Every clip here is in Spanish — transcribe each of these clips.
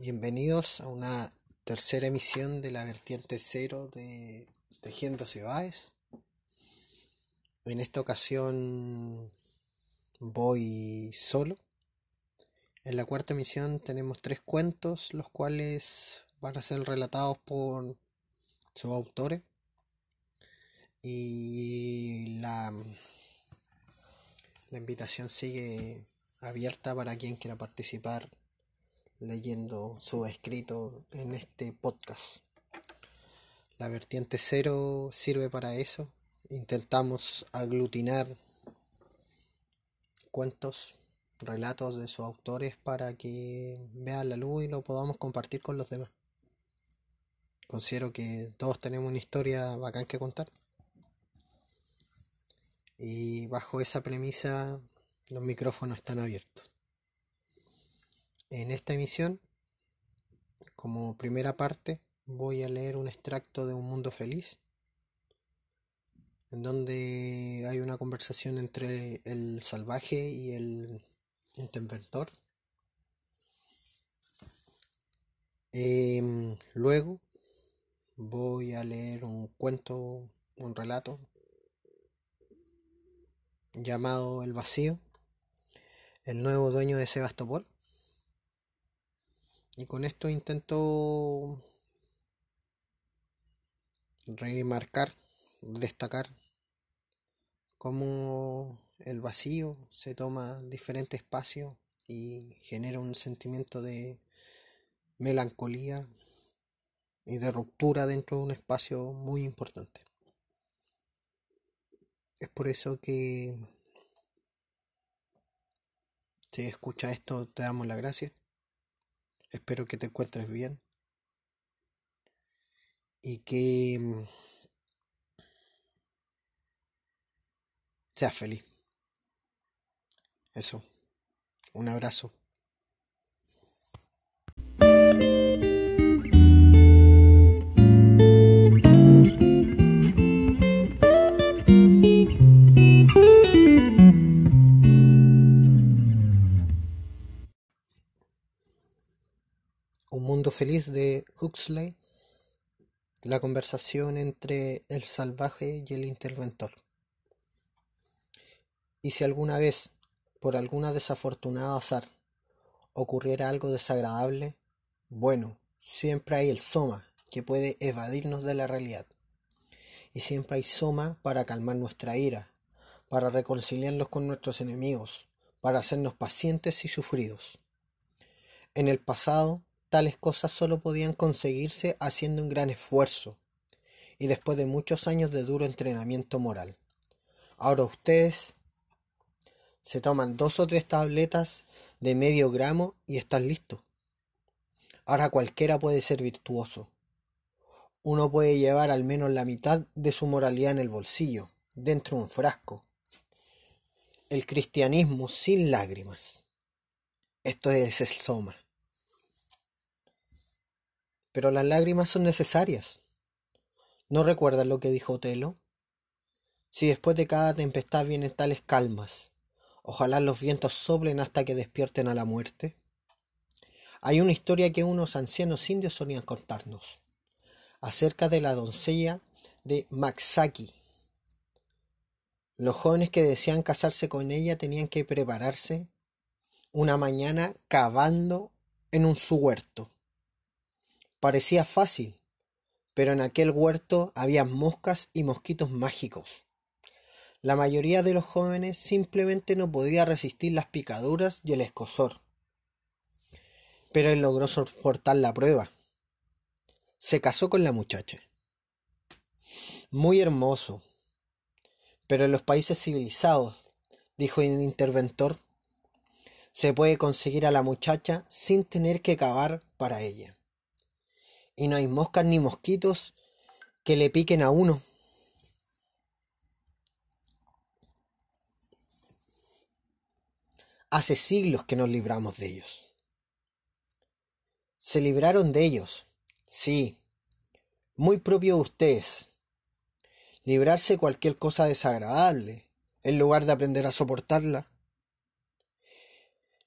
Bienvenidos a una tercera emisión de la vertiente cero de Tejiendo Ciudades. En esta ocasión voy solo. En la cuarta emisión tenemos tres cuentos, los cuales van a ser relatados por sus autores. Y la, la invitación sigue abierta para quien quiera participar leyendo su escrito en este podcast. La vertiente cero sirve para eso. Intentamos aglutinar cuentos, relatos de sus autores para que vean la luz y lo podamos compartir con los demás. Considero que todos tenemos una historia bacán que contar. Y bajo esa premisa los micrófonos están abiertos. En esta emisión, como primera parte, voy a leer un extracto de Un Mundo Feliz, en donde hay una conversación entre el salvaje y el interventor. Em, luego voy a leer un cuento, un relato llamado El Vacío, el nuevo dueño de Sebastopol. Y con esto intento remarcar, destacar cómo el vacío se toma diferente espacio y genera un sentimiento de melancolía y de ruptura dentro de un espacio muy importante. Es por eso que si escucha esto te damos la gracia. Espero que te encuentres bien y que mm, seas feliz. Eso. Un abrazo. De Huxley. La conversación entre el salvaje y el interventor. Y si alguna vez, por alguna desafortunada azar, ocurriera algo desagradable, bueno, siempre hay el soma que puede evadirnos de la realidad. Y siempre hay soma para calmar nuestra ira, para reconciliarnos con nuestros enemigos, para hacernos pacientes y sufridos. En el pasado, Tales cosas solo podían conseguirse haciendo un gran esfuerzo y después de muchos años de duro entrenamiento moral. Ahora ustedes se toman dos o tres tabletas de medio gramo y están listos. Ahora cualquiera puede ser virtuoso. Uno puede llevar al menos la mitad de su moralidad en el bolsillo, dentro de un frasco. El cristianismo sin lágrimas. Esto es el soma. Pero las lágrimas son necesarias. ¿No recuerdas lo que dijo Otelo? Si después de cada tempestad vienen tales calmas, ojalá los vientos soplen hasta que despierten a la muerte. Hay una historia que unos ancianos indios solían contarnos, acerca de la doncella de Maxaki. Los jóvenes que desean casarse con ella tenían que prepararse una mañana cavando en un su huerto. Parecía fácil, pero en aquel huerto había moscas y mosquitos mágicos. La mayoría de los jóvenes simplemente no podía resistir las picaduras y el escosor. Pero él logró soportar la prueba. Se casó con la muchacha. Muy hermoso. Pero en los países civilizados, dijo el interventor, se puede conseguir a la muchacha sin tener que cavar para ella y no hay moscas ni mosquitos que le piquen a uno. Hace siglos que nos libramos de ellos. Se libraron de ellos, sí, muy propio de ustedes. Librarse cualquier cosa desagradable, en lugar de aprender a soportarla.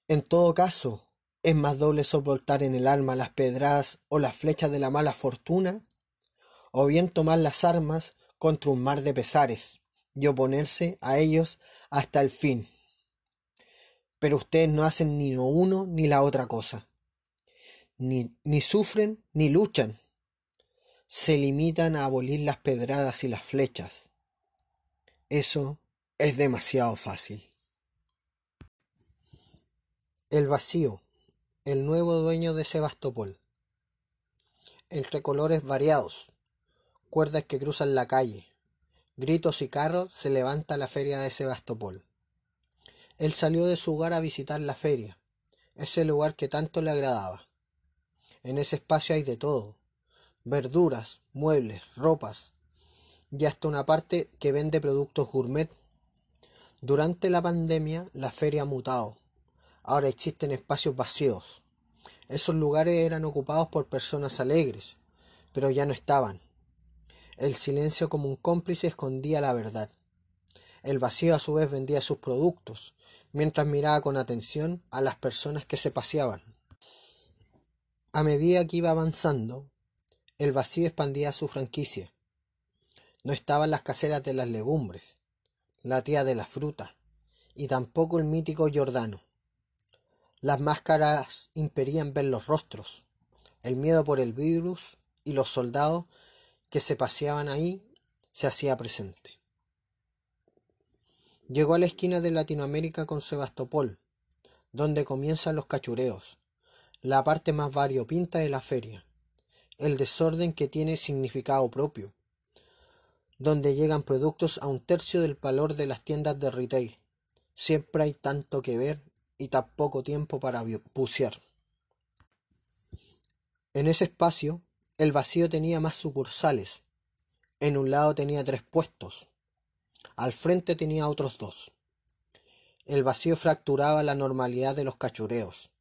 En todo caso, ¿Es más doble soportar en el alma las pedradas o las flechas de la mala fortuna? ¿O bien tomar las armas contra un mar de pesares y oponerse a ellos hasta el fin? Pero ustedes no hacen ni lo uno ni la otra cosa. Ni, ni sufren ni luchan. Se limitan a abolir las pedradas y las flechas. Eso es demasiado fácil. El vacío, el nuevo dueño de Sebastopol. Entre colores variados, cuerdas que cruzan la calle, gritos y carros, se levanta la feria de Sebastopol. Él salió de su hogar a visitar la feria, ese lugar que tanto le agradaba. En ese espacio hay de todo, verduras, muebles, ropas, y hasta una parte que vende productos gourmet. Durante la pandemia la feria ha mutado Ahora existen espacios vacíos. Esos lugares eran ocupados por personas alegres, pero ya no estaban. El silencio como un cómplice escondía la verdad. El vacío a su vez vendía sus productos, mientras miraba con atención a las personas que se paseaban. A medida que iba avanzando, el vacío expandía su franquicia. No estaban las caseras de las legumbres, la tía de la fruta, y tampoco el mítico Jordano. Las máscaras impedían ver los rostros, el miedo por el virus y los soldados que se paseaban ahí se hacía presente. Llegó a la esquina de Latinoamérica con Sebastopol, donde comienzan los cachureos, la parte más variopinta de la feria, el desorden que tiene significado propio, donde llegan productos a un tercio del valor de las tiendas de retail. Siempre hay tanto que ver y tan poco tiempo para bucear. En ese espacio, el vacío tenía más sucursales. En un lado tenía tres puestos. Al frente tenía otros dos. El vacío fracturaba la normalidad de los cachureos.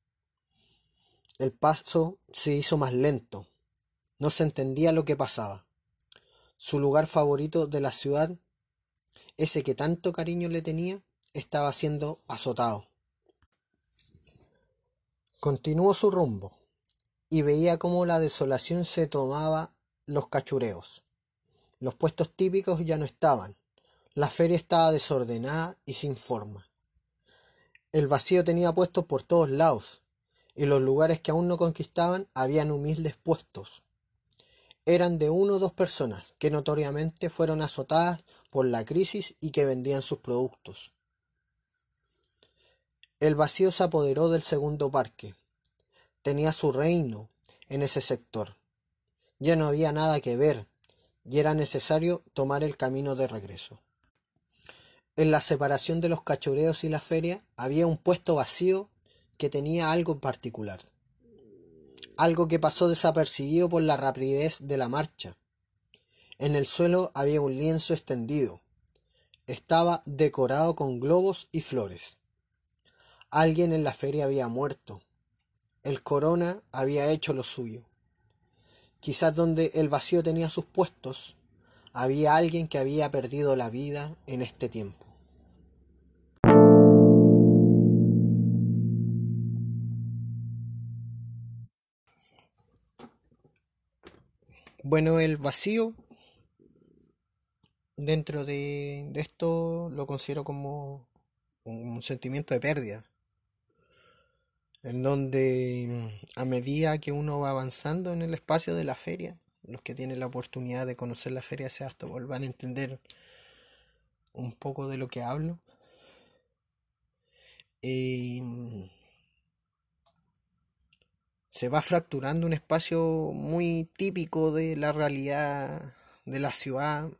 El paso se hizo más lento. No se entendía lo que pasaba. Su lugar favorito de la ciudad, ese que tanto cariño le tenía, estaba siendo azotado. Continuó su rumbo, y veía cómo la desolación se tomaba los cachureos. Los puestos típicos ya no estaban. La feria estaba desordenada y sin forma. El vacío tenía puestos por todos lados, y los lugares que aún no conquistaban habían humildes puestos. Eran de uno o dos personas que notoriamente fueron azotadas por la crisis y que vendían sus productos. El vacío se apoderó del segundo parque. Tenía su reino en ese sector. Ya no había nada que ver y era necesario tomar el camino de regreso. En la separación de los cachureos y la feria había un puesto vacío que tenía algo en particular. Algo que pasó desapercibido por la rapidez de la marcha. En el suelo había un lienzo extendido. Estaba decorado con globos y flores. Alguien en la feria había muerto. El corona había hecho lo suyo. Quizás donde el vacío tenía sus puestos, había alguien que había perdido la vida en este tiempo. Bueno, el vacío dentro de, esto lo considero como un sentimiento de pérdida en donde a medida que uno va avanzando en el espacio de la feria, los que tienen la oportunidad de conocer la feria de Sebastopol van a entender un poco de lo que hablo. Em, se va fracturando un espacio muy típico de la realidad de la ciudad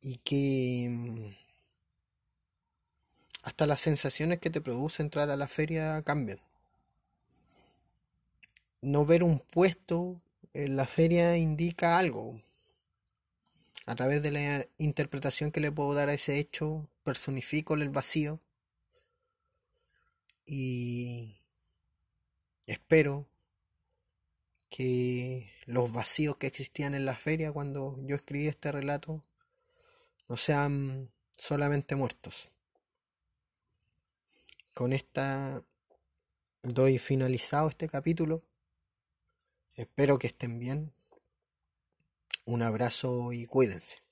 y que em, hasta las sensaciones que te produce entrar a la feria cambian. No ver un puesto en la feria indica algo. A través de la interpretación que le puedo dar a ese hecho, personifico el vacío y espero que los vacíos que existían en la feria cuando yo escribí este relato no sean solamente muertos con esta doy finalizado este capítulo. Espero que estén bien. Un abrazo y cuídense.